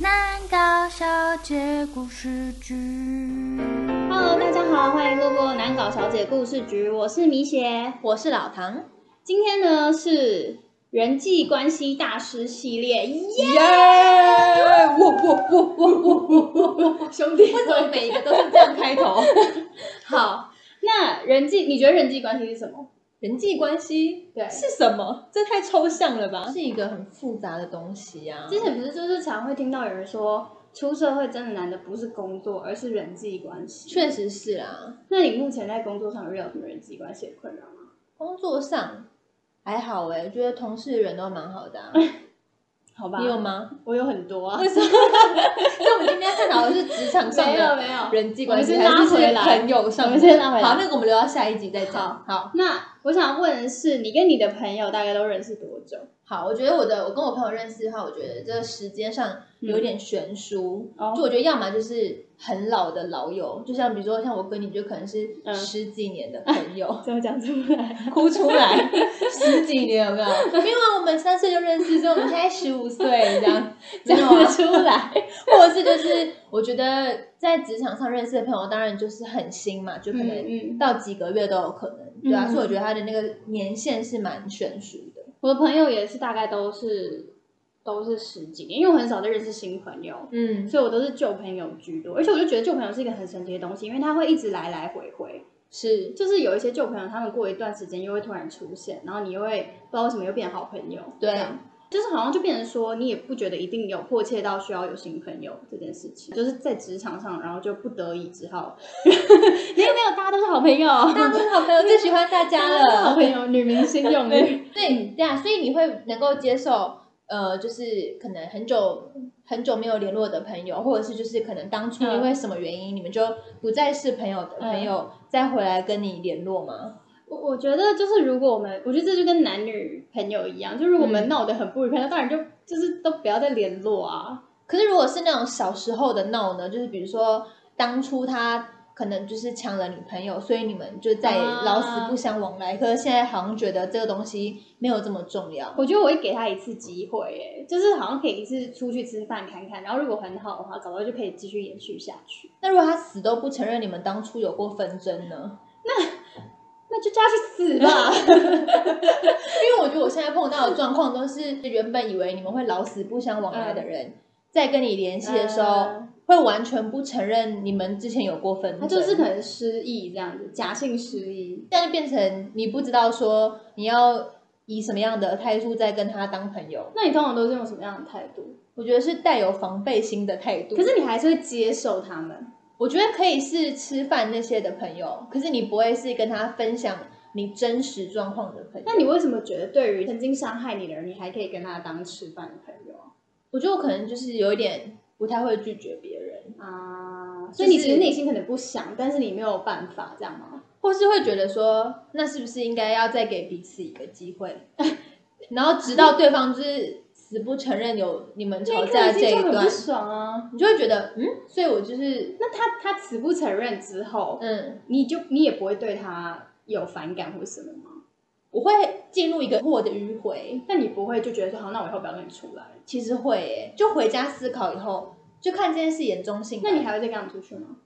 难搞小姐故事局。Hello，大家好，欢迎路过难搞小姐故事局，我是米雪。我是老唐，今天呢是人际关系大师系列，耶！耶！我我我我我我我，兄弟，为什么每一个都是这样开头？好，那人际，你觉得人际关系是什么？人际关系对是什么？这太抽象了吧？是一个很复杂的东西啊。之前不是就是常会听到有人说，出社会真的难的不是工作，而是人际关系。确实是啊，那你目前在工作上有遇到什么人际关系的困扰吗？工作上还好哎、我觉得同事人都蛮好的、啊。好吧，你有吗？我有很多啊为。什么？那我们今天探讨的是职场上没有的没有人际关系，还是朋友上的？我们先拉回来好，那个我们留到下一集再讲。好。那我想问的是，你跟你的朋友大概都认识多久？好，我觉得我的我跟我朋友认识的话，我觉得这个时间上有点悬殊。哦就我觉得要么就是很老的老友，就像比如说像我跟你，就可能是嗯十几年的 朋友，怎么讲出来？哭出来，十几年有没有？因为我们三岁就认识，所以我们现在十五岁这样，讲没有啊得出来？或者是就是我觉得在职场上认识的朋友，当然就是很新嘛，就可能到几个月都有可能，对啊，嗯所以我觉得他的那个年限是蛮悬殊的。我的朋友也是大概都是都是十几年，因为我很少在认识新朋友，嗯，所以我都是旧朋友居多。而且我就觉得旧朋友是一个很神奇的东西，因为他会一直来来回回。是就是有一些旧朋友，他们过一段时间又会突然出现，然后你又会不知道为什么又变好朋友。对就是好像就变成说，你也不觉得一定有迫切到需要有新朋友这件事情，就是在职场上，然后就不得已只好，没有没有，大家都是好朋友，大家都是好朋友，最喜欢大家大家都是好。朋友，女明星用的。对对啊，所以你会能够接受，呃，就是可能很久很久没有联络的朋友，或者是就是可能当初因为什么原因，你们就不再是朋友的朋友，再回来跟你联络吗？我我觉得就是如果我们，我觉得这就跟男女朋友一样，就如果我们嗯闹得很不愉快，那当然就就是都不要再联络啊。可是如果是那种小时候的闹呢，就是比如说当初他可能就是抢了女朋友，所以你们就再也啊老死不相往来。可是现在好像觉得这个东西没有这么重要。我觉得我会给他一次机会，哎，就是好像可以一次出去吃饭看看，然后如果很好的话，搞不好就可以继续延续下去。那如果他死都不承认你们当初有过纷争呢？那就叫他去死吧。因为我觉得我现在碰到的状况都是原本以为你们会老死不相往来的人，在跟你联系的时候，嗯会完全不承认你们之前有过纷争，他就是可能失忆这样子，假性失忆。这样就变成你不知道说你要以什么样的态度在跟他当朋友。那你通常都是用什么样的态度？我觉得是带有防备心的态度。可是你还是会接受他们。我觉得可以是吃饭那些的朋友，可是你不会是跟他分享你真实状况的朋友。那你为什么觉得对于曾经伤害你的人，你还可以跟他当吃饭的朋友啊？我觉得我可能就是有一点不太会拒绝别人。啊，所以你其实内心可能不想，但是你没有办法，这样吗？或是会觉得说，那是不是应该要再给彼此一个机会，然后直到对方就是死不承认有你们吵架这一段那个不，爽啊。你就会觉得，嗯，所以我就是，那他他死不承认之后，嗯，你就你也不会对他有反感或什么吗？我会进入一个我的迂回，那你不会就觉得说，好，那我以后不要跟你出来。其实会耶，就回家思考以后，就看这件事严重性。那你还会再跟他们出去吗？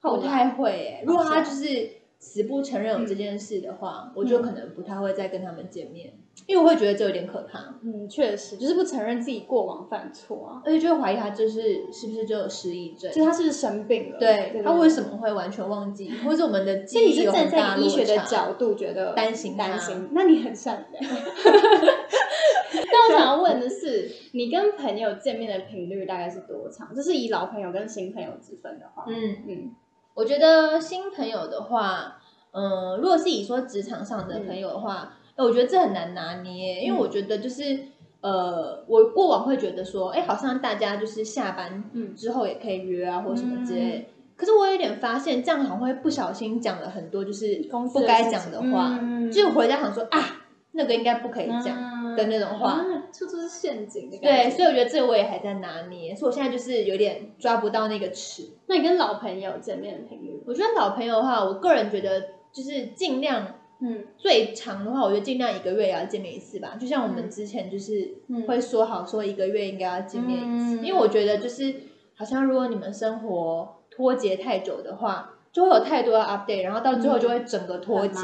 不太会耶，如果他哦就是死不承认有这件事的话，我就可能不太会再跟他们见面，因为我会觉得这有点可怕。嗯，确实，就是不承认自己过往犯错啊，而且就会怀疑他就是是不是就有失忆症，就是他是不是生病了？对他为什么？么会完全忘记，或者我们的所以你记忆有是站很大落在医学的角度觉得担心他担心，那你很善良。但我想要问的是，你跟朋友见面的频率大概是多长？就是以老朋友跟新朋友之分的话，嗯，嗯，我觉得新朋友的话，嗯、如果是以说职场上的朋友的话，哎我觉得这很难拿捏，因为我觉得就是。呃，我过往会觉得说，哎，好像大家就是下班嗯之后也可以约啊，或什么之类的。可是我有点发现，这样好像会不小心讲了很多就是不该事讲的话，嗯就回家想说啊，那个应该不可以讲。嗯的那种话啊处处是陷阱的感对，所以我觉得这个我也还在拿捏，所以我现在就是有点抓不到那个尺。那你跟老朋友见面的频率，我觉得老朋友的话，我个人觉得就是尽量嗯最长的话，我觉得尽量一个月也要见面一次吧。就像我们之前就是嗯会说好说一个月应该要见面一次，嗯因为我觉得就是好像如果你们生活脱节太久的话，就会有太多的 update，然后到最后就会整个脱节。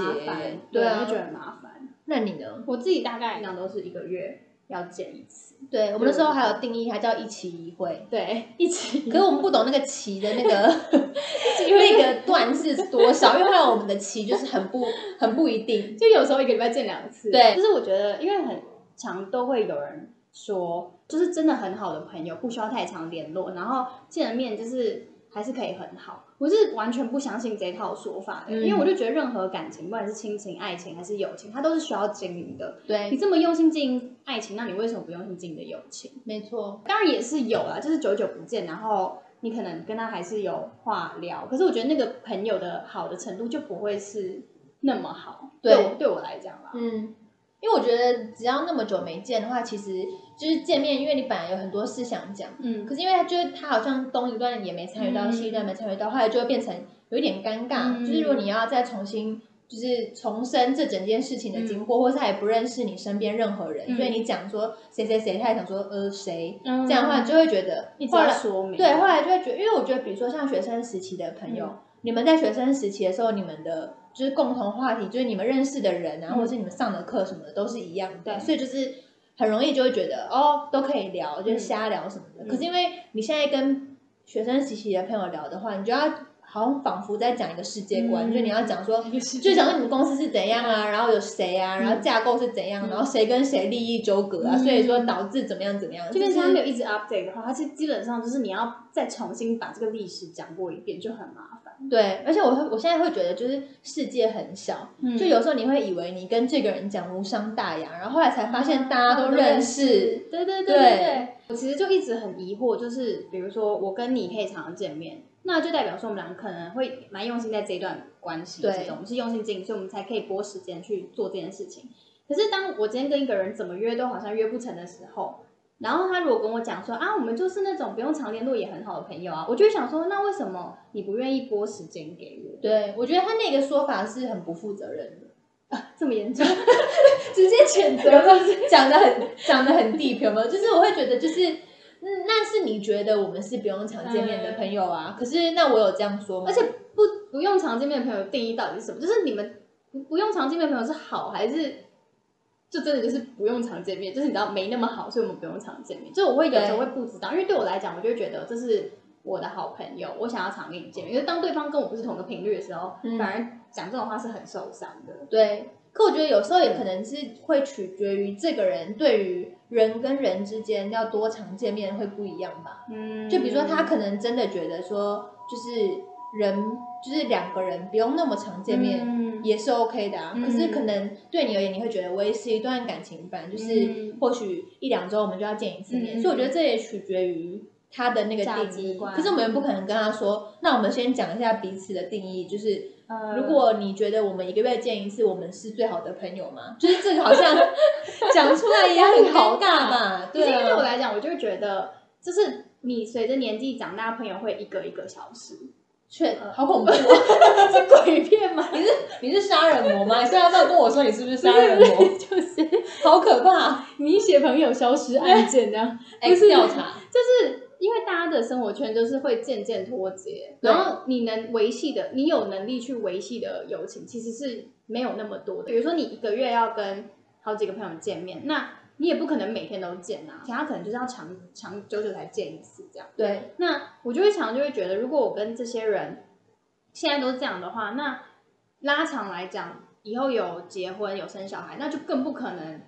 对啊会，觉得很麻烦。那你呢？我自己大概量都是一个月要见一次，对我们那时候还有定义，它叫一期一会。对，一期。可是我们不懂那个期的那个 那个段是多少，因为后来我们的期就是很不很不一定。就有时候一个礼拜见两次。对就是我觉得，因为很常都会有人说，就是真的很好的朋友不需要太常联络，然后见了面就是还是可以很好。我是完全不相信这套说法的，嗯因为我就觉得任何感情，不管是亲情、爱情还是友情，它都是需要经营的。对你对，这么用心经营爱情，那你为什么不用心经营的友情？没错。当然也是有啦，就是久久不见，然后你可能跟他还是有话聊，可是我觉得那个朋友的好的程度就不会是那么好。对我对我来讲啦，嗯，因为我觉得只要那么久没见的话，其实就是见面，因为你本来有很多事想讲，嗯可是因为他就是他好像东一段也没参与到，嗯西一段没参与到，后来就会变成有一点尴尬。嗯就是如果你要再重新就是重申这整件事情的经过，或是他也不认识你身边任何人，嗯所以你讲说谁谁谁，他也想说呃谁，嗯这样的话你就会觉得一直后来要说明，对，后来就会觉得，因为我觉得，比如说像学生时期的朋友，嗯你们在学生时期的时候，你们的就是共同话题，就是你们认识的人啊，嗯。或者是你们上的课什么的，都是一样的，对。所以就是很容易就会觉得哦，都可以聊，就是瞎聊什么的。嗯。可是因为你现在跟学生时期的朋友聊的话，你就要好像仿佛在讲一个世界观，嗯。就你要讲说，就讲说你们公司是怎样啊，然后有谁啊，然后架构是怎样，嗯然后谁跟谁利益纠葛啊，嗯。所以说导致怎么样怎么样，就变是成他没有一直 update 的话，它其实基本上就是你要再重新把这个历史讲过一遍，就很麻烦。对，而且我会，我现在会觉得，就是世界很小，嗯就有时候你会以为你跟这个人讲无伤大雅，然后后来才发现大家都认识。对对对对对对，我其实就一直很疑惑，就是比如说我跟你可以常常见面，那就代表说我们俩可能会蛮用心在这一段关系之对中，我们是用心经营，所以我们才可以拨时间去做这件事情。可是当我今天跟一个人怎么约都好像约不成的时候，然后他如果跟我讲说啊，我们就是那种不用常联络也很好的朋友啊，我就会想说，那为什么你不愿意拨时间给我？对，我觉得他那个说法是很不负责任的，啊这么严重？直接谴责，讲的很讲的很 deep 有没有？就是我会觉得，就是嗯，那是你觉得我们是不用常见面的朋友啊，可是那我有这样说吗？而且不不用常见面的朋友定义到底是什么？就是你们不不用常见面的朋友是好还是就真的就是不用常见面？就是你知道没那么好，所以我们不用常见面。就我会有时候会不知道，因为对我来讲，我就会觉得这是我的好朋友，我想要常跟你见面。因为当对方跟我不是同个频率的时候，嗯反而讲这种话是很受伤的。对，可我觉得有时候也可能是会取决于这个人对于人跟人之间要多常见面会不一样吧。嗯就比如说他可能真的觉得说，就是人就是两个人不用那么常见面。嗯。也是 OK 的啊，嗯。可是可能对你而言，你会觉得维持一段感情，本来就是嗯。或许一两周我们就要见一次面，嗯。所以我觉得这也取决于他的那个定义。观。可是我们也不可能跟他说，那我们先讲一下彼此的定义，就是呃。如果你觉得我们一个月见一次，我们是最好的朋友吗？就是这个好像讲出来也很尴尬嘛，对对我来讲，我就会觉得，就是你随着年纪长大，朋友会一个一个消失。确好恐怖哦。是鬼片吗？你是你是杀人魔吗？你现在要不要跟我说你是不是杀人魔？就是 好可怕你写朋友消失案件这样，！X 调查，就是因为大家的生活圈就是会渐渐脱节，然后你能维系的，你有能力去维系的友情其实是没有那么多的。比如说你一个月要跟好几个朋友见面，那你也不可能每天都见啊，其他可能就是要长长久久才见一次这样。对，那我就会常常就会觉得，如果我跟这些人现在都是这样的话，那拉长来讲，以后有结婚有生小孩，那就更不可能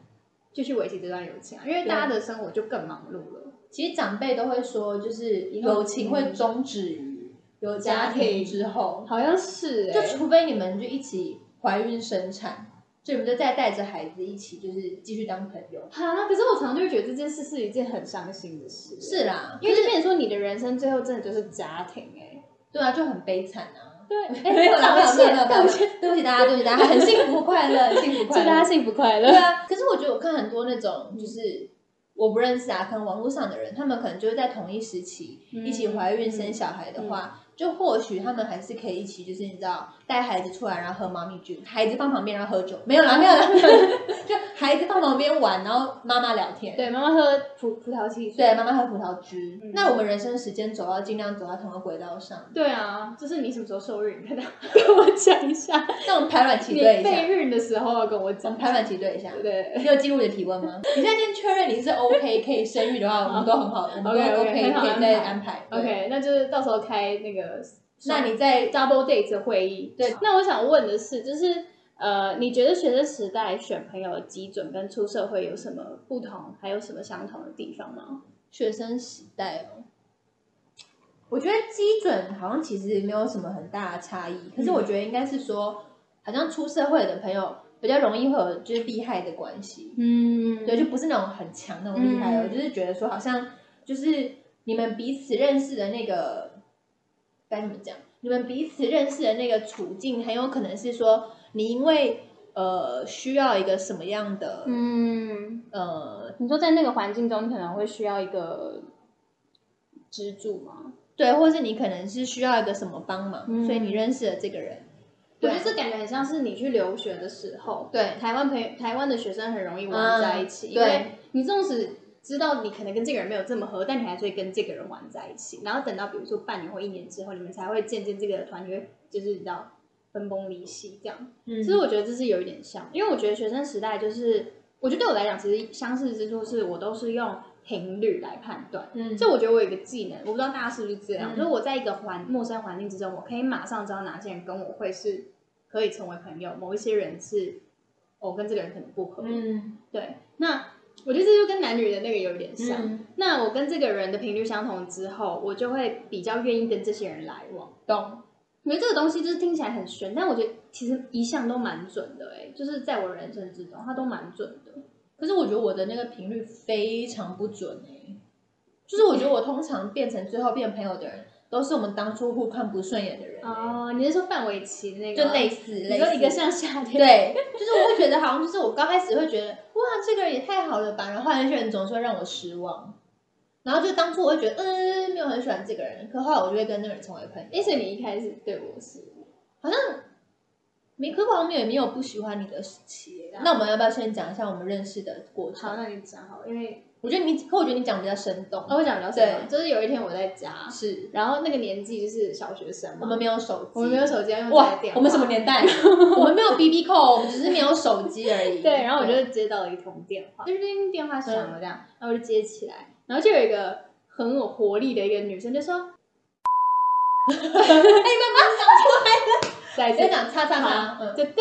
继续维持这段友情啊，因为大家的生活就更忙碌了。其实长辈都会说，就是友情会终止于有家庭之后，好像是、欸，就除非你们就一起怀孕生产，就你们就再带着孩子一起，就是继续当朋友。哈，可是我常常就会觉得这件事是一件很伤心的事。是，啦，因为就变成说你的人生最后真的就是家庭哎、对啊，就很悲惨啊。对，没有啦，没有，没有，没有，对不起大家，对不起大家，很幸福快乐，幸福快乐，祝大家幸福快乐对。啊，可是我觉得我看很多那种就是我不认识啊，可能网络上的人，他们可能就是在同一时期、嗯一起怀孕生小孩的话，就或许他们还是可以一起，就是你知道带孩子出来，然后喝猫咪菌，孩子放旁边然后喝酒，没有啦，没有啦，就孩子放旁边玩，然后妈妈聊天。对，妈妈喝葡葡萄汽水。对，妈妈喝葡萄汁。嗯那我们人生时间走到尽量走到同个轨道上。对啊，就是你什么时候受孕，跟 他跟我讲一下。那我们排卵期你对一下，备孕的时候要跟我我讲们。排卵期对一下。对对你有记录你的体温吗？你现在先确认你是 OK 可以生育的话，我们都很好，我们都 OK，OK，OK 很好可以再安安排。对 OK，那就是到时候开那个，那你在 double date 的会议。对，那我想问的是，就是呃，你觉得学生时代选朋友的基准跟出社会有什么不同，还有什么相同的地方吗？学生时代哦，我觉得基准好像其实没有什么很大的差异，可是我觉得应该是说，好像出社会的朋友比较容易会有就是利害的关系，嗯。对，就不是那种很强那种厉害哦，嗯。就是觉得说好像就是你们彼此认识的那个该怎么讲？你们彼此认识的那个处境，很有可能是说你因为呃需要一个什么样的、嗯，呃你说在那个环境中，你可能会需要一个支柱吗？对，或是你可能是需要一个什么帮忙，嗯所以你认识了这个人。对我觉得这感觉很像是你去留学的时候，对台湾朋友、台湾的学生很容易玩在一起，嗯因为对你纵使知道你可能跟这个人没有这么合，但你还是会跟这个人玩在一起。然后等到比如说半年或一年之后，你们才会渐渐这个团体会就是你知道分崩离析这样。嗯其实我觉得这是有一点像，因为我觉得学生时代就是，我觉得对我来讲，其实相似之处是我都是用频率来判断。嗯所以我觉得我有一个技能，我不知道大家是不是这样，嗯就是我在一个环陌生环境之中，我可以马上知道哪些人跟我会是可以成为朋友，某一些人是我、跟这个人可能不合。嗯对，那我觉得这就跟男女的那个有点像。嗯，那我跟这个人的频率相同之后，我就会比较愿意跟这些人来往。懂。我觉得这个东西就是听起来很玄，但我觉得其实一向都蛮准的、欸，就是在我人生之中，它都蛮准的。可是我觉得我的那个频率非常不准哎、就是我觉得我通常变成最后变朋友的人，都是我们当初互看不顺眼的人、欸，哦，你是说范玮琪那个？就类似你类似说一个像夏天，对，就是我会觉得好像就是我刚开始会觉得哇，这个人也太好了吧，然后后来那些人总是会让我失望，然后就当初我会觉得嗯没有很喜欢这个人，可后来我就会跟那个人成为朋友，而且你一开始对我是，好像没可好像也没有不喜欢你的时期。那我们要不要先讲一下我们认识的过程？好，那你讲好，因为我觉得你，可我觉得你讲比较生动。哦我讲比较生动，就是有一天我在家，是。然后那个年纪就是小学生嘛，我们没有手机，我们没有手机，要用哇电，话我们什么年代？我们没有 BB 扣，我们只是没有手机而已。对，然后我就接到了一通电话，叮叮电话响了这样，然后我就接起来，然后就有一个很有活力的一个女生就说，再先次。讲叉叉叉好，嗯。就噔噔，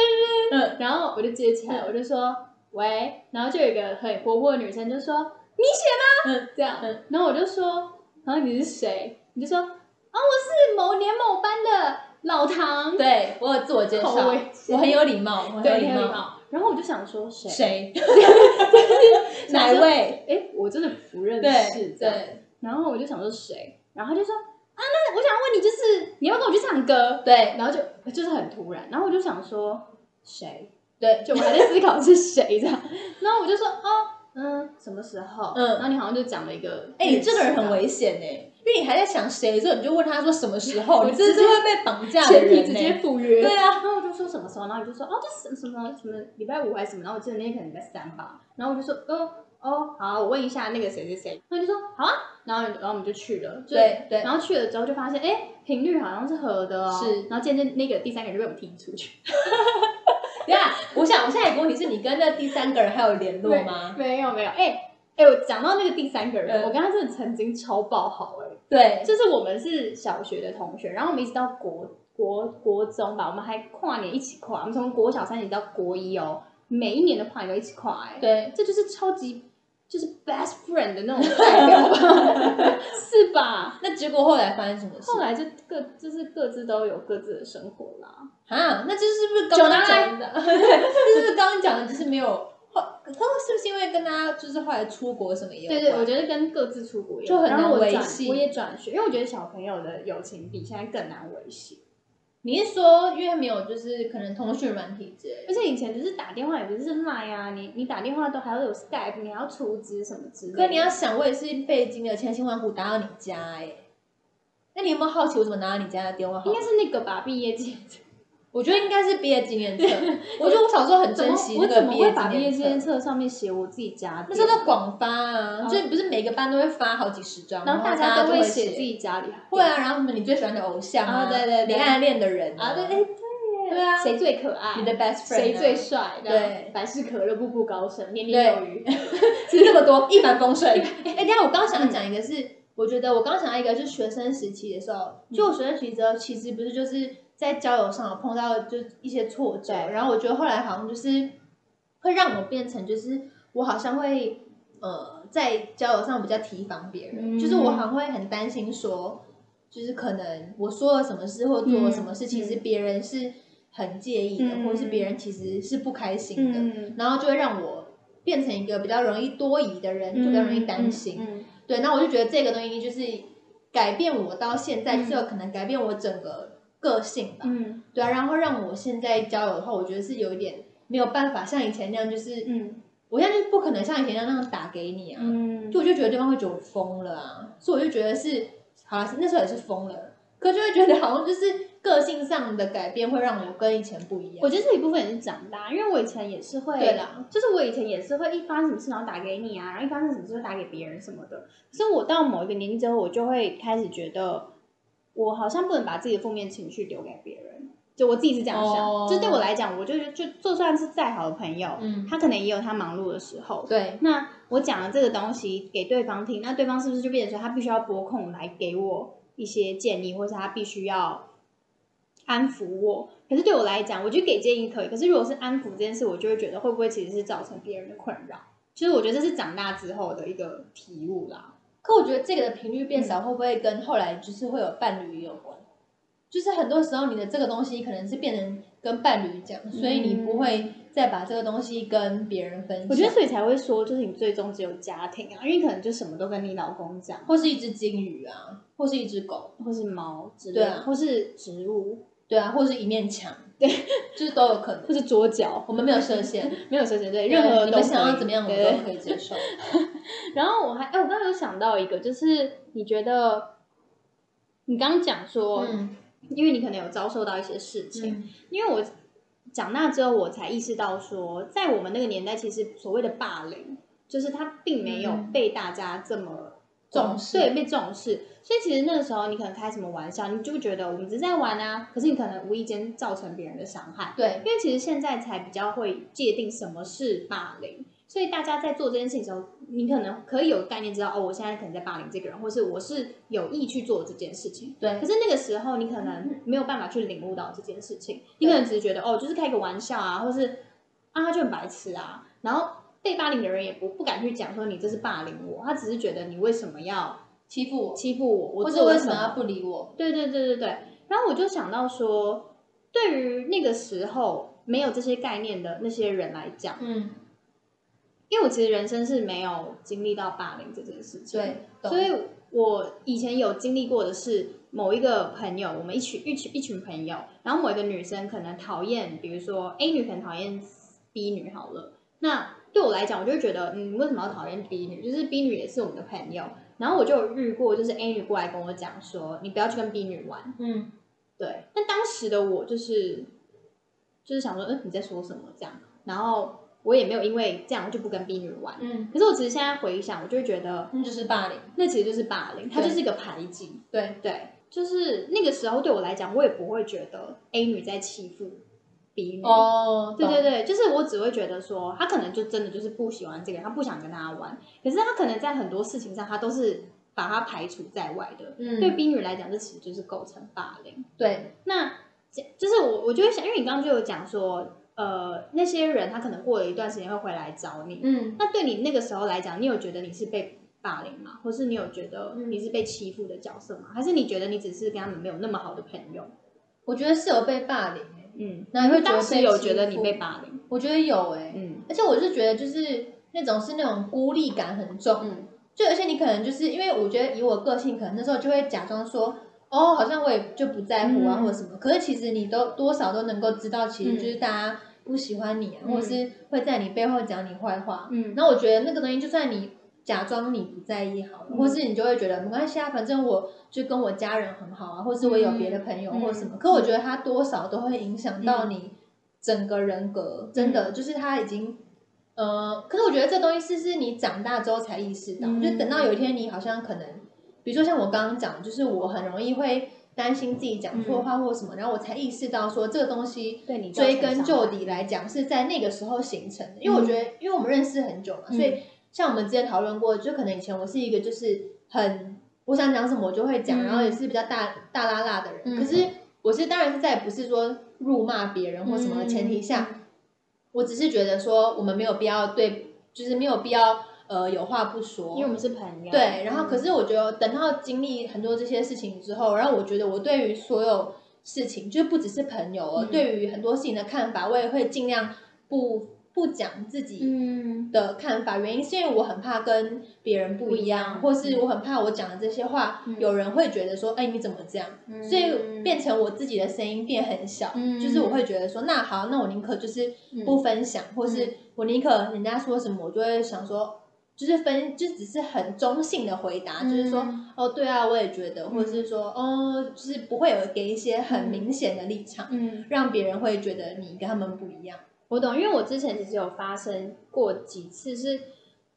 嗯，然后我就接起来，嗯。我就说喂，然后就有一个很活泼的女生就说你写吗？嗯，这样嗯，然后我就说，然后你是谁？你就说啊，我是某年某班的老唐，对我有自我介绍，好危险我很有礼貌，我很对，有礼貌。很有礼貌。然后我就想说谁？谁？哪位？哎，我真的不认对识，这样。对然后我就想说谁？然后他就说啊，那我想问你，就是你要不要跟我去唱歌？对然后就就是很突然，然后我就想说谁？对，就我还在思考是谁这样。然后我就说哦，嗯，什么时候？嗯。然后你好像就讲了一个，哎，你这个人很危险哎，因为你还在想谁的时候，你就问他说什么时候，你真的是会被绑架的人直接呢。赴约。对啊，然后我就说什么？时候，然后你就说哦，这什什么？什么礼拜五还是什么，然后我记得那天可能礼拜三吧，然后我就说哦哦好，我问一下那个谁谁谁，然后就说好啊，然后然后我们就去了，对对。然后去了之后就发现哎频率好像是合的哦，是。然后渐渐那个第三个人就被我们踢出去，等一下，我想我现在有个问题是你跟那第三个人还有联络吗？没有没有，哎哎我讲到那个第三个人，嗯。我跟他真的曾经超爆好哎、对，就是我们是小学的同学，然后我们一直到国国国中吧，我们还跨年一起跨，我们从国小三年级到国一哦，每一年的跨年都一起跨哎、对，这就是超级就是 best friend 的那种代表吧，是吧？那结果后来发生什么事？后来就各就是各自都有各自的生活啦。啊，那这是不是刚刚讲的？对，这是不是刚刚讲的，就是没有 后，他是不是因为跟他就是后来出国什么也有对对，我觉得跟各自出国也有就很难维系我也转学，因为我觉得小朋友的友情比现在更难维系。你是说，因为没有就是可能通讯软体之类的？而且以前只是打电话，也不是 Line 啊，你你打电话都还会有 Skype，你还要出资什么之类的。可你要想，我也是费尽了千辛万苦打到你家哎、那你有没有好奇我怎么拿到你家的电话？应该是那个吧，毕业戒指。我觉得应该是毕业纪念册。我觉得我小时候很珍惜那个我怎么会毕业纪把毕业纪念念册。上面写我自己家那店？时候都广发啊，哦就不是每个班都会发好几十张，然后大家家都会写写自己家里会啊，然后什么你最喜欢的偶像啊对对对你暗恋的人啊，对对对对啊谁最可爱？你的 best friend 啊谁最帅？对百事可乐步步高升，年年有余。是那么多，一帆风顺。哎，等下我刚刚想讲一个是，我觉得我刚刚想到一个，就是学生时期的时候，就我学生时期的时候，其实不是就是在交友上有碰到就一些挫折，然后我觉得后来好像就是会让我变成就是我好像会呃在交友上比较提防别人，嗯就是我好像会很担心说，就是可能我说了什么事或做了什么事，嗯。其实别人是很介意的，嗯或者是别人其实是不开心的，嗯，然后就会让我变成一个比较容易多疑的人，就比较容易担心。嗯。对，那我就觉得这个东西就是改变我到现在，嗯。就是有可能改变我整个个性吧。嗯对啊，然后让我现在交友的话，我觉得是有一点没有办法像以前那样，就是、嗯我现在就是不可能像以前那样那样打给你啊。嗯，就我就觉得对方会觉得我疯了啊，所以我就觉得是，好了，那时候也是疯了，可就会觉得好像就是个性上的改变会让我跟以前不一样。我觉得这一部分也是长大，因为我以前也是会，对啦，就是我以前也是会一发生什么事然后打给你啊，然后一发生什么事就打给别人什么的。可是我到某一个年纪之后，我就会开始觉得，我好像不能把自己的负面情绪留给别人。就我自己是这样想，哦就对我来讲，我就就就算是再好的朋友，嗯他可能也有他忙碌的时候。对，那我讲了这个东西给对方听，那对方是不是就变成说他必须要拨空来给我一些建议，或是他必须要安抚我？可是对我来讲，我觉得给建议可以，可是如果是安抚这件事，我就会觉得会不会其实是造成别人的困扰？其实我觉得这是长大之后的一个体悟啦。可我觉得这个的频率变少，会不会跟后来就是会有伴侣也有关？就是很多时候你的这个东西可能是变成跟伴侣讲，所以你不会再把这个东西跟别人分享。我觉得所以才会说，就是你最终只有家庭啊，因为可能就什么都跟你老公讲，或是一只金鱼啊，或是一只狗，或是猫之类的，对啊。或是植物，对啊，或是一面墙，对，就是都有可能。或是左脚，我们没有设限，没有设限，对，任何你们想要怎么样，我们都可以接受。然后我还，哎，我刚刚有想到一个，就是你觉得，你刚刚讲说，嗯因为你可能有遭受到一些事情，嗯因为我长大之后，我才意识到说，在我们那个年代，其实所谓的霸凌，就是他并没有嗯被大家这么重视对，被重视。所以其实那个时候，你可能开什么玩笑，你就会觉得我们只是在玩啊，可是你可能无意间造成别人的伤害。对，因为其实现在才比较会界定什么是霸凌，所以大家在做这件事情的时候，你可能可以有概念知道哦，我现在可能在霸凌这个人，或是我是有意去做这件事情。对可，是那个时候，你可能没有办法去领悟到这件事情，你可能只是觉得哦，就是开个玩笑啊，或是啊他就很白痴啊，然后被霸凌的人也不不敢去讲说你这是霸凌我，他只是觉得你为什么要欺负我，欺负我，我或是做了什为什么要不理我？对对对对对。然后我就想到说，对于那个时候没有这些概念的那些人来讲，嗯，因为我其实人生是没有经历到霸凌这件事情，，对，所以我以前有经历过的是某一个朋友，我们一群一群一群朋友，然后某一个女生可能讨厌，比如说 A 女可能讨厌 B 女好了，那对我来讲，我就会觉得，嗯，为什么要讨厌 B 女？就是 B 女也是我们的朋友，然后我就有遇过，就是 A 女过来跟我讲说，你不要去跟 B 女玩，嗯，对，但当时的我就是就是想说，嗯，你在说什么这样？然后我也没有因为这样就不跟 B 女玩。嗯，可是我其实现在回想，我就会觉得，那就是霸凌。那其实就是霸凌，它就是一个排挤。对，对，就是那个时候对我来讲，我也不会觉得 A 女在欺负哦，对对对，就是我只会觉得说，他可能就真的就是不喜欢这个人，他不想跟他玩。可是他可能在很多事情上，他都是把他排除在外的。嗯对 B 女来讲，这其实就是构成霸凌。对，那这就是我，我就会想，因为你刚刚就有讲说，呃，那些人他可能过了一段时间会回来找你，嗯，那对你那个时候来讲，你有觉得你是被霸凌吗？或是你有觉得嗯你是被欺负的角色吗？还是你觉得你只是跟他们没有那么好的朋友？我觉得是有被霸凌欸嗯，那你会觉得当时有觉得你被霸凌？我觉得有哎，嗯。而且我是觉得就是那种是那种孤立感很重，嗯。就而且你可能就是因为我觉得以我个性，可能那时候就会假装说，哦，好像我也就不在乎啊、嗯。或者什么，可是其实你都多少都能够知道，其实嗯。就是大家不喜欢你啊，嗯或者是会在你背后讲你坏话。嗯。然后我觉得那个东西，就算你假装你不在意好了，或是你就会觉得没关系啊，反正我就跟我家人很好啊，或是我有别的朋友嗯。或什么。可我觉得它多少都会影响到你整个人格，真嗯。的就是他已经。呃，可是我觉得这东西是是你长大之后才意识到，嗯。就等到有一天你好像可能，比如说像我刚刚讲，就是我很容易会担心自己讲错话或什么，然后我才意识到说这个东西对你追根究底来讲是在那个时候形成的，因为我觉得，因为我们认识很久嘛，嗯所以像我们之前讨论过，就可能以前我是一个就是很我想讲什么我就会讲，嗯然后也是比较大大拉拉的人，嗯。可是我是当然是在不是说辱骂别人或什么的前提下，我只是觉得说我们没有必要对，就是没有必要呃有话不说，因为我们是朋友。对，然后可是是我觉得等到经历很多这些事情之后，然后我觉得我对于所有事情，就不只是朋友哦，嗯。对于很多事情的看法，我也会尽量不不讲自己嗯。的看法。原因是因为我很怕跟别人不一样，或是我很怕我讲的这些话，嗯。有人会觉得说，哎，你怎么这样？嗯。所以变成我自己的声音变很小，嗯。就是我会觉得说，那好，那我宁可就是不分享，或是我宁可人家说什么，我就会想说，就是分，就只是很中性的回答，嗯。就是说，哦，对啊，我也觉得，或者是说，哦，就是不会有给一些很明显的立场，嗯，让别人会觉得你跟他们不一样。我懂，因为我之前其实有发生过几次是，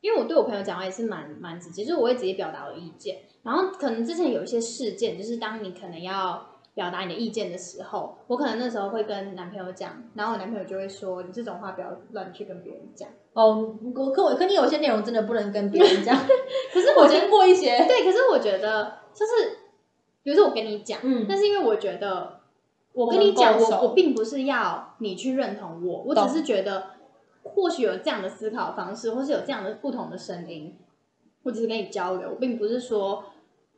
因为我对我朋友讲话也是蛮蛮直接，就是我会直接表达我的意见。然后可能之前有一些事件，就是当你可能要表达你的意见的时候，我可能那时候会跟男朋友讲，然后我男朋友就会说：“你这种话不要乱去跟别人讲。哦，我可我可你有些内容真的不能跟别人讲，”可是我听过一些，对，可是我觉得就是，比如说我跟你讲，嗯但是因为我觉得我跟你讲，我我并不是要你去认同我，我只是觉得或许有这样的思考方式，或是有这样的不同的声音，我只是跟你交流，并不是说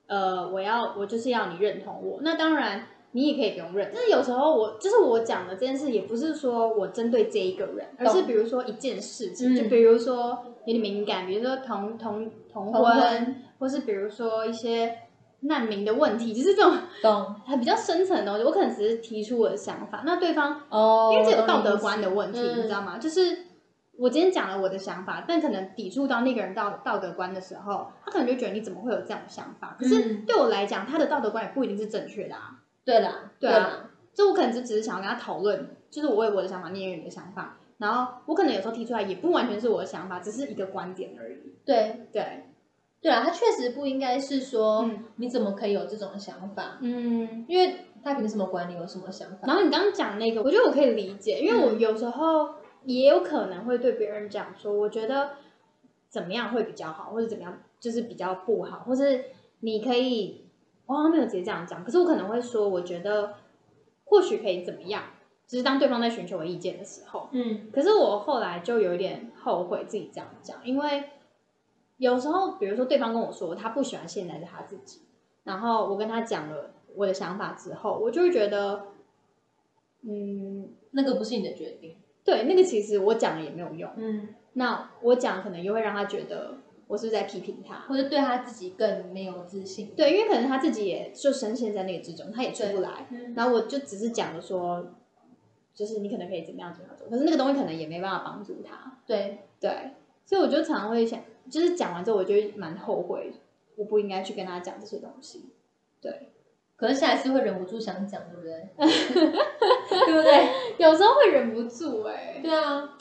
呃我要我就是要你认同我。那当然。你也可以不用认，但是有时候我就是我讲的这件事，也不是说我针对这一个人，而是比如说一件事情，嗯就比如说有点敏感，比如说同同同婚或是比如说一些难民的问题，就是这种懂。很比较深层的东西，我可能只是提出我的想法，那对方哦，因为这有道德观的问题，嗯。你知道吗？就是我今天讲了我的想法，但可能抵触到那个人道道德观的时候，他可能就觉得你怎么会有这样的想法？可是嗯。对我来讲，他的道德观也不一定是正确的啊。对啦，对啊。啦，就我可能只只是想要跟他讨论，就是我有我的想法，你也有你的想法，然后我可能有时候提出来也不完全是我的想法，只是一个观点而已。对。对，对啊，他确实不应该是说嗯你怎么可以有这种想法，嗯。因为他凭什么管你有什么想法？然后你刚刚讲那个，我觉得我可以理解，因为我有时候也有可能会对别人讲说，我觉得怎么样会比较好，或者怎么样就是比较不好，或是你可以，我好像没有直接这样讲，可是我可能会说，我觉得或许可以怎么样，就是当对方在寻求我意见的时候，嗯可是我后来就有一点后悔自己这样讲，因为有时候，比如说对方跟我说他不喜欢现在的他自己，然后我跟他讲了我的想法之后，我就会觉得，嗯，那个不是你的决定。对，那个其实我讲了也没有用，嗯，那我讲可能又会让他觉得我是不是在批评他。或者对他自己更没有自信。对，因为可能他自己也就深陷在那个之中，他也出不来。嗯然后我就只是讲了说，就是你可能可以怎么样怎么样做，可是那个东西可能也没办法帮助他。对，对，所以我就常常会想，就是讲完之后，我就蛮后悔，我不应该去跟他讲这些东西。对，可能下一次会忍不住想讲，对不对？对不对？有时候会忍不住哎、对啊，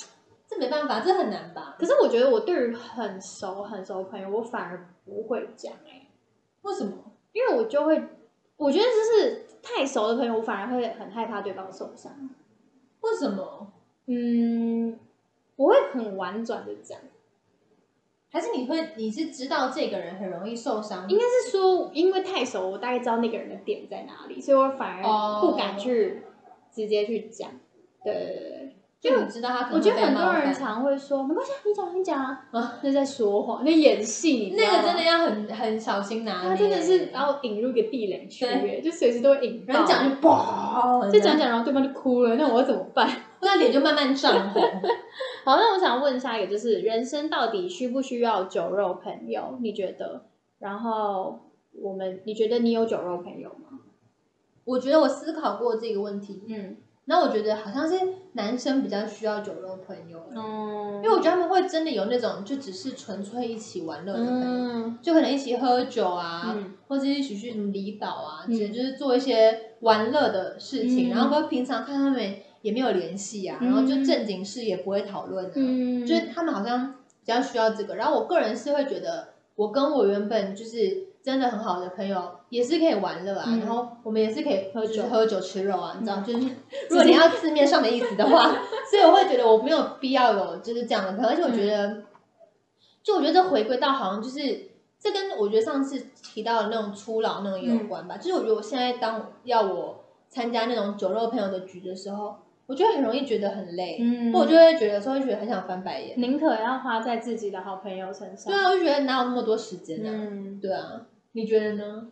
这没办法，这很难吧？可是我觉得我对于很熟很熟的朋友，我反而不会讲哎、为什么？因为我就会，我觉得就是太熟的朋友，我反而会很害怕对方受伤。为什么？嗯，我会很婉转的讲，还是你会，你是知道这个人很容易受伤？应该是说，因为太熟，我大概知道那个人的点在哪里，所以我反而不敢去直接去讲。对对对。就你知道他可能我觉得很多人常会说没关系啊，你讲你讲啊，啊那在说谎，那演戏，那个真的要很很小心拿捏，他真的是然后引入一个地雷区耶，就随时都会引爆，然后讲就嘣，就讲讲，然后对方就哭了，那我要怎么办？那脸就慢慢涨红。好，那我想问下一个，就是人生到底需不需要酒肉朋友？你觉得？然后我们，你觉得你有酒肉朋友吗？我觉得我思考过这个问题，嗯然后我觉得好像是男生比较需要酒肉朋友，嗯，因为我觉得他们会真的有那种就只是纯粹一起玩乐的朋友，嗯。就可能一起喝酒啊，嗯。或者一起去离岛啊，嗯只就是做一些玩乐的事情。嗯。然后平常看他们也没有联系啊，嗯然后就正经事也不会讨论啊，嗯，就是他们好像比较需要这个。然后我个人是会觉得，我跟我原本就是真的很好的朋友也是可以玩乐啊，嗯然后我们也是可以喝酒喝酒吃肉啊，你知道，嗯就是 如果你要字面上的意思的话，所以我会觉得我没有必要有就是这样的朋友，而且我觉得，就我觉得这回归到好像就是。这跟我觉得上次提到的那种初老那种有关吧，就是我觉得我现在当要我参加那种酒肉朋友的局的时候，我就会很容易觉得很累，嗯或我就会觉得有时候会觉得很想翻白眼。宁可要花在自己的好朋友身上。对啊，我就觉得哪有那么多时间呢、嗯对啊，你觉得呢？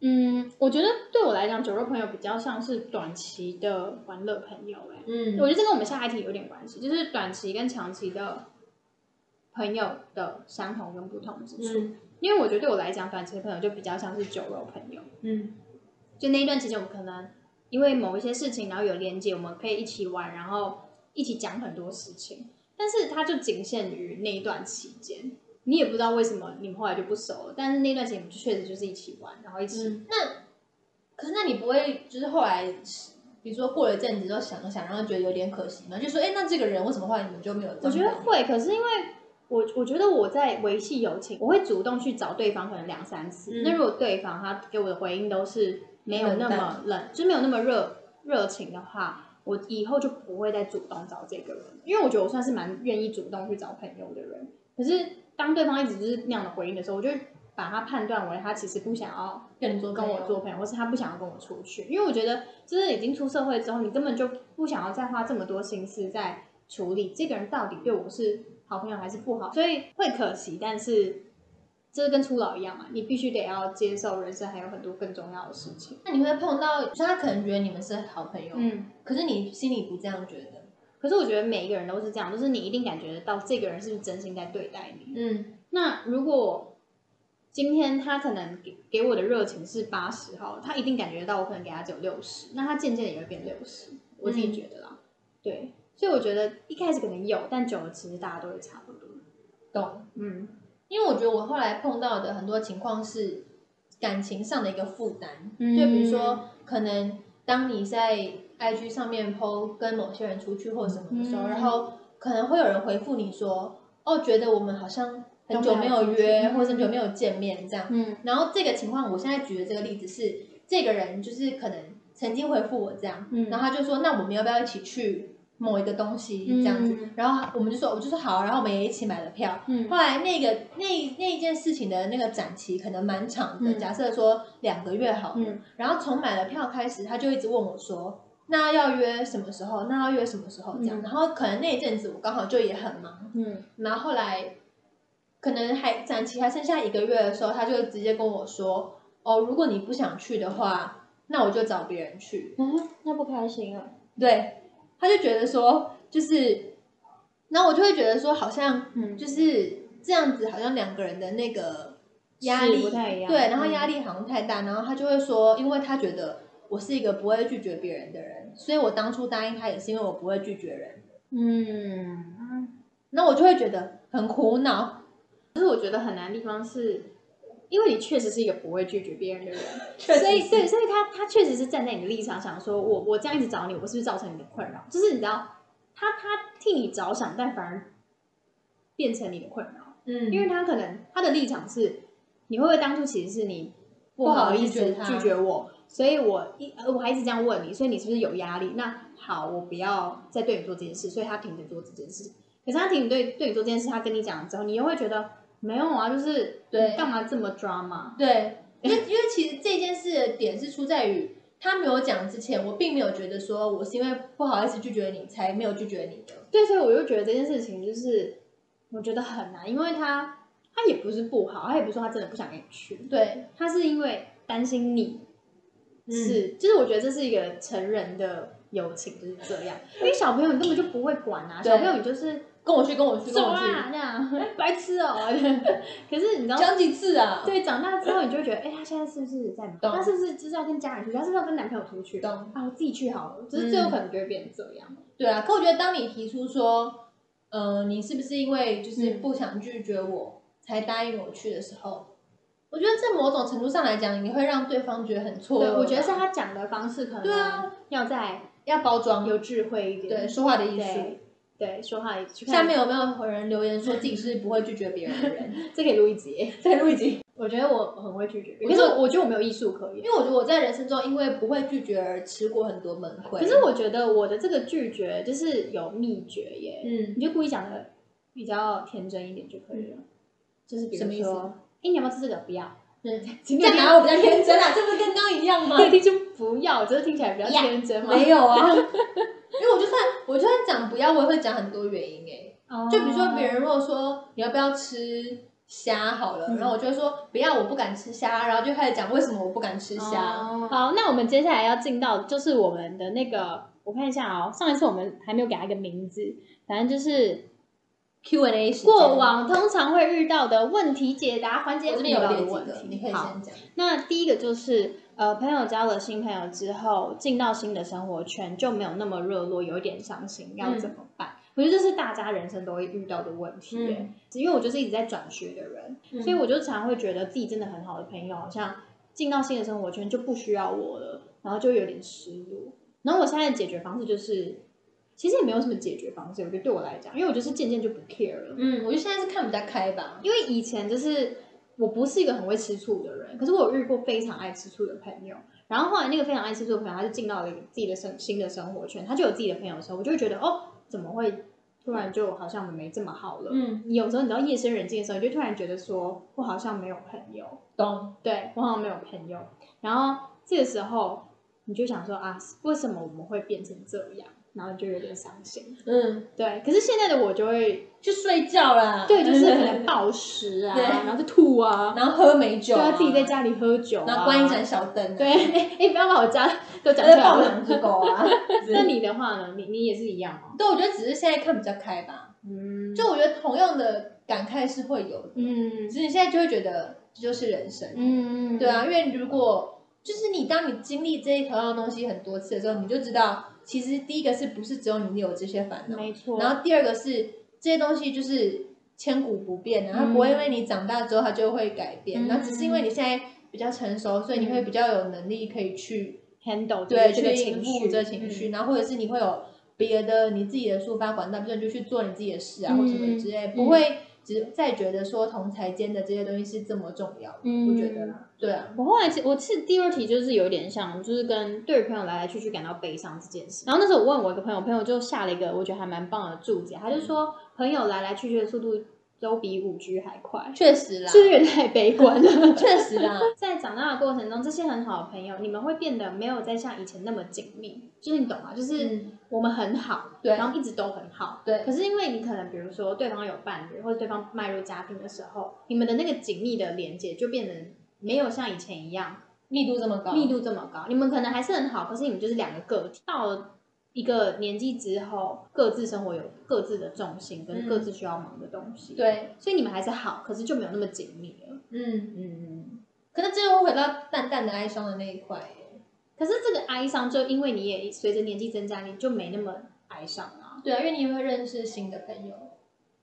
嗯，我觉得对我来讲，酒肉朋友比较像是短期的玩乐朋友、欸。嗯我觉得这跟我们下一题有点关系，就是短期跟长期的朋友的相同跟不同之处。嗯因为我觉得对我来讲，短期的朋友就比较像是酒肉朋友。嗯就那一段期间，我们可能因为某一些事情，然后有连接，我们可以一起玩，然后一起讲很多事情。但是它就仅限于那一段期间，你也不知道为什么你们后来就不熟了。但是那段时间，我们就确实就是一起玩，然后一起。嗯，那可是那你不会就是后来，比如说过了一阵子之后想了想，然后觉得有点可惜吗？就说，哎，那这个人为什么后来你们就没有？我觉得会，可是因为我我觉得我在维系友情，我会主动去找对方，可能两三次。嗯那如果对方他给我的回应都是没有那么冷，就是没有那么热热情的话，我以后就不会再主动找这个人，因为我觉得我算是蛮愿意主动去找朋友的人。可是当对方一直就是那样的回应的时候，我就把他判断为他其实不想要跟你做跟我做朋友，或是他不想要跟我出去，因为我觉得就是已经出社会之后，你根本就不想要再花这么多心思在处理这个人到底对我是好朋友还是不好，所以会可惜，但是这跟初老一样嘛，你必须得要接受人生还有很多更重要的事情。那你会碰到，就他可能觉得你们是好朋友，嗯，可是你心里不这样觉得，可是我觉得每一个人都是这样，就是你一定感觉得到这个人是不是真心在对待你。嗯那如果今天他可能给给我的热情是八十号，他一定感觉到我可能给他只有六十，那他渐渐的也会变六十，我自己觉得啦。对，所以我觉得一开始可能有，但久了其实大家都会差不多。懂。嗯因为我觉得我后来碰到的很多情况是感情上的一个负担，嗯就比如说可能当你在 IG 上面 PO 跟某些人出去或什么的时候，嗯然后可能会有人回复你说，哦，觉得我们好像很久没有约，或者很久没有见面这样。嗯然后这个情况，我现在举的这个例子是，这个人就是可能曾经回复我这样，嗯然后他就说，那我们要不要一起去某一个东西这样子？嗯然后我们就说，我就说好，然后我们也一起买了票。嗯后来那个那那一件事情的那个展期可能蛮长的，嗯假设说两个月好了，嗯然后从买了票开始，他就一直问我说，那要约什么时候？那要约什么时候？这样，嗯然后可能那一阵子我刚好就也很忙，嗯然后后来可能还展期还剩下一个月的时候，他就直接跟我说，哦，如果你不想去的话，那我就找别人去。嗯，那不开心啊。对，他就觉得说，就是，然后我就会觉得说，好像嗯就是这样子，好像两个人的那个压力不太一样对，然后嗯压力好像太大，然后他就会说，因为他觉得我是一个不会拒绝别人的人，所以我当初答应他也是因为我不会拒绝人，嗯，那我就会觉得很苦恼，可是我觉得很难的地方是，因为你确实是一个不会拒绝别人的人，所以对，所以他他确实是站在你的立场想说，我我这样一直找你，我是不是造成你的困扰？就是你知道，他他替你着想，但反而变成你的困扰，嗯，因为他可能他的立场是，你会不会当初其实是你不不好好意思拒绝我，所以我一呃我还一直这样问你，所以你是不是有压力？那好，我不要再对你做这件事，所以他停止做这件事。可是他停止对对你做这件事，他跟你讲了之后，你又会觉得没有啊，就是对干嘛这么 drama？对，因为因为其实这件事的点是出在于他没有讲之前，我并没有觉得说我是因为不好意思拒绝你才没有拒绝你的。对，所以我就觉得这件事情就是我觉得很难，因为他他也不是不好，他也不是说他真的不想跟你去，对，他是因为担心你嗯是，就是我觉得这是一个成人的友情就是这样，因为小朋友你根本就不会管啊，小朋友你就是跟我去，跟我去，跟走我去，啊，那样白痴哦、可是你知道，讲几次啊？对，长大之后你就会觉得，哎、他现在是不是在忙？懂他是不是就是要跟家人出去？他是不是要跟男朋友出去？懂啊，我自己去好了。只是最后可能就会变成这样。对啊，可我觉得当你提出说，呃，你是不是因为就是嗯不想拒绝我才答应我去的时候，我觉得在某种程度上来讲，你会让对方觉得很错愕对，我觉得是他讲的方式可对啊能要再要包装，有智慧一点。对说话的艺术。对对，说话去看下面有没有人留言说自己是不会拒绝别人的人？这可以录一集。再录一集。我觉得我很会拒绝别人，我觉得可是我觉得我没有艺术可言。因为我觉得我在人生中因为不会拒绝而吃过很多闷亏。可是我觉得我的这个拒绝就是有秘诀耶，嗯，你就故意讲的比较天真一点就可以了。就是比什么意思哎，你要不要吃这个？不要。嗯，今这样哪有比较天真啊？这不是跟刚刚一样吗？就不要，只是听起来比较天真嘛。没有啊，因为我就算我就算讲不要，我也会讲很多原因哎。哦就比如说别人如果说你要不要吃虾好了，嗯然后我就会说不要，我不敢吃虾，然后就开始讲为什么我不敢吃虾。哦好，那我们接下来要进到就是我们的那个，我看一下哦，上一次我们还没有给他一个名字，反正就是 Q&A 时间过往通常会遇到的问题解答环节我这边有遇到的列几个，问题。你可以好先讲。那第一个就是呃，朋友交了新朋友之后，进到新的生活圈就没有那么热络，有一点伤心，要怎么办？我觉得这是大家人生都会遇到的问题耶。嗯因为我就是一直在转学的人，嗯所以我就常会觉得自己真的很好的朋友，好像进到新的生活圈就不需要我了，然后就有点失落。然后我现在的解决方式就是，其实也没有什么解决方式，我觉得对我来讲，因为我就是渐渐就不 care 了。嗯，我觉得现在是看比较开吧。因为以前就是我不是一个很会吃醋的人，可是我有遇过非常爱吃醋的朋友。然后后来那个非常爱吃醋的朋友，他就进到了自己的生新的生活圈，他就有自己的朋友的时候，我就会觉得哦，怎么会突然就好像我们没这么好了？嗯，你有时候你知道夜深人静的时候，你就突然觉得说我好像没有朋友，懂。对我好像没有朋友。然后这个时候你就想说啊，为什么我们会变成这样？然后就有点伤心。嗯，对，可是现在的我就会，去睡觉啦。对，就是可能 暴食啊，然后就吐啊，然后喝美酒、啊，对啊，自己在家里喝酒、啊，然后关一盏小灯、啊，对，哎、哎不要把我家 都讲出在来了。抱两只狗啊。那你的话呢？你你也是一样吗？对，我觉得只是现在看比较开吧。嗯，就我觉得同样的感慨是会有的，嗯只是你现在就会觉得这就是人生。嗯对，啊，因为如果就是你当你经历这一同样的东西很多次的时候，你就知道，其实第一个是不是只有你有这些烦恼，没错。然后第二个是这些东西就是千古不变的，它嗯不会因为你长大之后它就会改变，嗯那只是因为你现在比较成熟，所以你会比较有能力可以去 handle 对这个去应情绪，付这情绪，然后或者是你会有别的你自己的抒发管道，比如说你就去做你自己的事啊，嗯或什么之类，嗯不会只在觉得说同才间的这些东西是这么重要，嗯我觉得啦，对啊，我后来其我是第二题就是有点像，就是跟对朋友来来去去感到悲伤这件事。然后那时候我问我一个朋友，朋友就下了一个我觉得还蛮棒的注解，他就说朋友来来去去的速度都比五 G 还快，确实啦，是不是有点太悲观了？确实啦，在长大的过程中，这些很好的朋友，你们会变得没有再像以前那么紧密，就是你懂吗？就是嗯我们很好，对然后一直都很好，对可是因为你可能比如说对方有伴侣，或者对方迈入家庭的时候，你们的那个紧密的连接就变得没有像以前一样密度这么高，密度这么高。你们可能还是很好，可是你们就是两个个体。到了一个年纪之后，各自生活有各自的重心跟嗯各自需要忙的东西，，对，所以你们还是好，可是就没有那么紧密了。嗯，嗯。可是这又回到淡淡的哀伤的那一块耶，可是这个哀伤，就因为你也随着年纪增加，你就没那么哀伤啊，对啊，因为你也会认识新的朋友，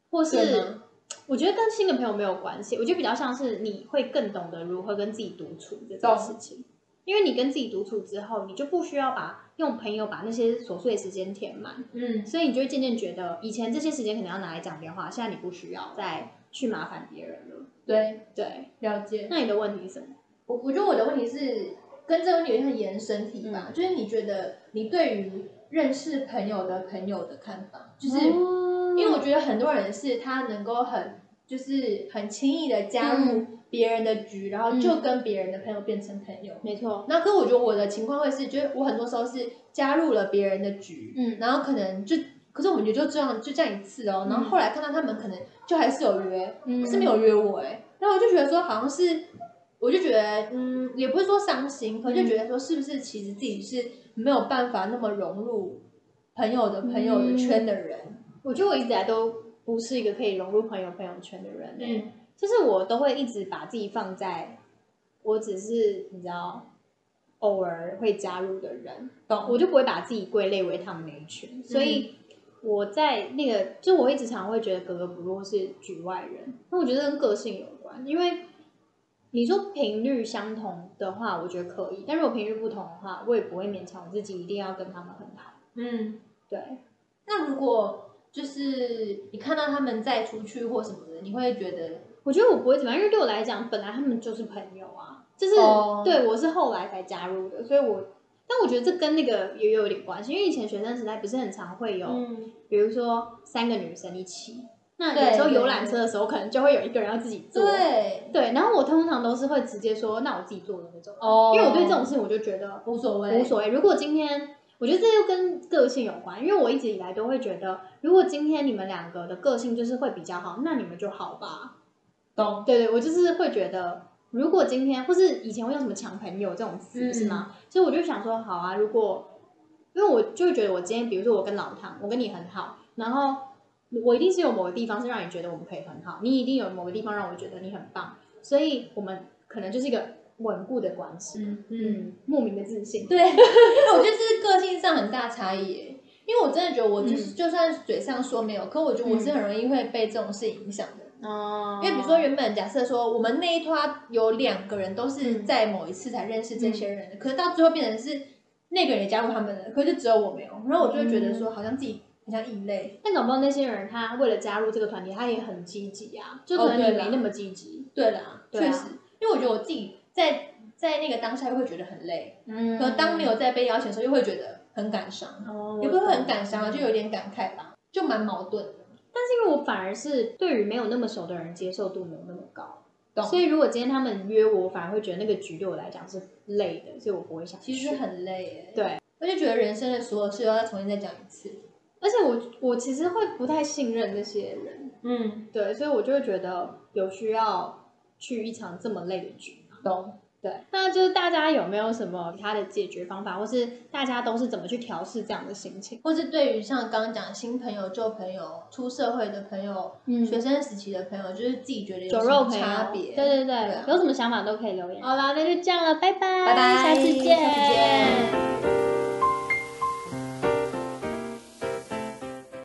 或是 我觉得跟新的朋友没有关系，我觉得比较像是你会更懂得如何跟自己独处这件事情，因为你跟自己独处之后，你就不需要把用朋友把那些琐碎的时间填满，嗯，所以你就会渐渐觉得，以前这些时间可能要拿来讲电话，现在你不需要再去麻烦别人了。对，对，了解。那你的问题是什么？我我觉得我的问题是跟这个问题有点像延伸题吧，嗯。就是你觉得你对于认识朋友的朋友的看法，就是、哦。因为我觉得很多人是他能够很就是很轻易的加入嗯。别人的局，然后就跟别人的朋友变成朋友。没错，那可是我觉得我的情况会是，就是我很多时候是加入了别人的局，嗯。然后可能就，可是我们也就这样就这样一次哦，然后后来看到他们可能就还是有约，嗯。可是没有约我哎，然后我就觉得说好像是，我就觉得嗯，也不是说伤心，可就觉得说是不是其实自己是没有办法那么融入朋友的朋友的圈的人，我觉得我一直以来都不是一个可以融入朋友朋友圈的人、欸。嗯，就是我都会一直把自己放在，我只是你知道，偶尔会加入的人，懂。我就不会把自己归类为他们那一群，所以我在那个，就我一直常会觉得格格不入是局外人，那我觉得跟个性有关，因为你说频率相同的话，我觉得可以，但如果频率不同的话，我也不会勉强我自己一定要跟他们很好，嗯，对，那如果就是你看到他们再出去或什么的，你会觉得我觉得我不会怎么样，因为对我来讲，本来他们就是朋友啊，就是、哦。对我是后来才加入的，所以我，但我觉得这跟那个也有点关系，因为以前学生时代不是很常会有，嗯，比如说三个女生一起，那有时候游览车的时候，可能就会有一个人要自己坐，对，对，然后我通常都是会直接说，那我自己坐的那种，哦。因为我对这种事情我就觉得无所谓，无所谓。如果今天，我觉得这又跟个性有关，因为我一直以来都会觉得，如果今天你们两个的个性就是会比较好，那你们就好吧。懂，对对，我就是会觉得，如果今天或是以前会用什么抢朋友这种词、嗯。是吗？所以我就想说，好啊，如果因为我就会觉得，我今天比如说我跟老唐，我跟你很好，然后我一定是有某个地方是让你觉得我们可以很好，你一定有某个地方让我觉得你很棒，所以我们可能就是一个稳固的关系。嗯莫名的自信。对，我觉得这是个性上很大差异耶。因为我真的觉得我就是，嗯就算嘴上说没有，可我觉得我是很容易会被这种事影响的。哦因为比如说，原本假设说我们那一团有两个人都是嗯在某一次才认识这些人的，可是到最后变成是那个人也加入他们了，可是只有我没有，然后我就会觉得说好像自己很像异类。但搞不好那些人他为了加入这个团体，他也很积极啊，就可能哦对啦你没那么积极。对啦，确实，因为我觉得我自己在在那个当下又会觉得很累，嗯可当没有在被邀请的时候，又会觉得很感伤，哦也不会很感伤啊，就有点感慨吧，就蛮矛盾的。但是因为我反而是对于没有那么熟的人接受度没有那么高，懂所以如果今天他们约我，我反而会觉得那个局对我来讲是累的，所以我不会想去。其实很累耶。对，我就觉得人生的所有事都要重新再讲一次。而且我我其实会不太信任那些人，嗯，对，所以我就会觉得有需要去一场这么累的局。懂。对，那就是大家有没有什么其他的解决方法，或是大家都是怎么去调试这样的心情？或是对于像刚刚讲新朋友、旧朋友、出社会的朋友、嗯学生时期的朋友，就是自己觉得有什么肉差别？对对对，对啊有什么想法都可以留言。好啦，那就这样了，拜拜，拜拜下次见，下次见